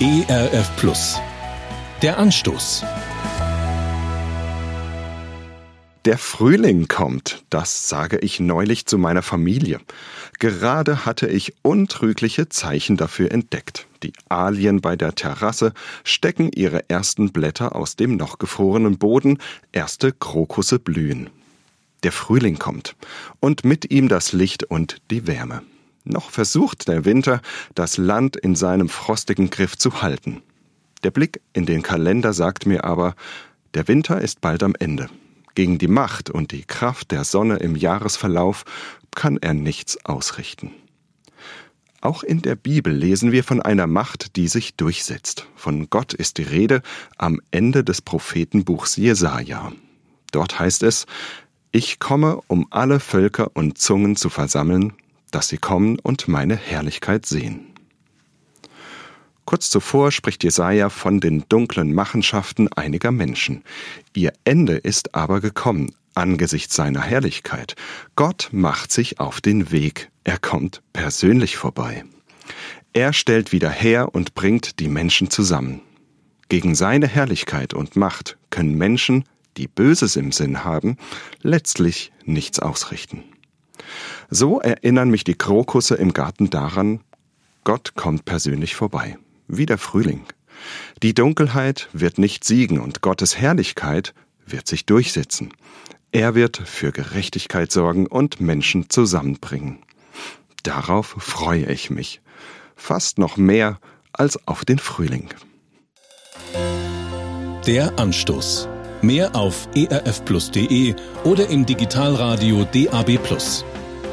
ERF Plus. Der Anstoß. Der Frühling kommt, das sage ich neulich zu meiner Familie. Gerade hatte ich untrügliche Zeichen dafür entdeckt. Die Alien bei der Terrasse stecken ihre ersten Blätter aus dem noch gefrorenen Boden, erste Krokusse blühen. Der Frühling kommt und mit ihm das Licht und die Wärme. Noch versucht der Winter, das Land in seinem frostigen Griff zu halten. Der Blick in den Kalender sagt mir aber, der Winter ist bald am Ende. Gegen die Macht und die Kraft der Sonne im Jahresverlauf kann er nichts ausrichten. Auch in der Bibel lesen wir von einer Macht, die sich durchsetzt. Von Gott ist die Rede am Ende des Prophetenbuchs Jesaja. Dort heißt es: Ich komme, um alle Völker und Zungen zu versammeln, dass sie kommen und meine Herrlichkeit sehen. Kurz zuvor spricht Jesaja von den dunklen Machenschaften einiger Menschen. Ihr Ende ist aber gekommen angesichts seiner Herrlichkeit. Gott macht sich auf den Weg. Er kommt persönlich vorbei. Er stellt wieder her und bringt die Menschen zusammen. Gegen seine Herrlichkeit und Macht können Menschen, die Böses im Sinn haben, letztlich nichts ausrichten. So erinnern mich die Krokusse im Garten daran, Gott kommt persönlich vorbei wie der Frühling. Die Dunkelheit wird nicht siegen und Gottes Herrlichkeit wird sich durchsetzen. Er wird für Gerechtigkeit sorgen und Menschen zusammenbringen. Darauf freue ich mich. Fast noch mehr als auf den Frühling. Der Anstoß. Mehr auf erfplus.de oder im Digitalradio DAB.